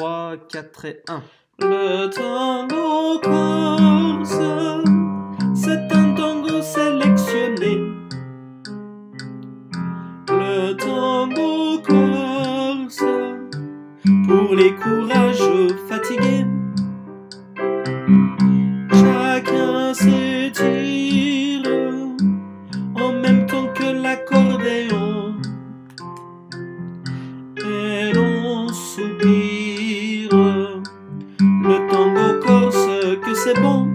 3, 4 et 1. Le tango corse, c'est un tango sélectionné. Le tango corse, pour les courageux fatigués. Chacun s'étire en même temps que l'accordéon. c'est bon.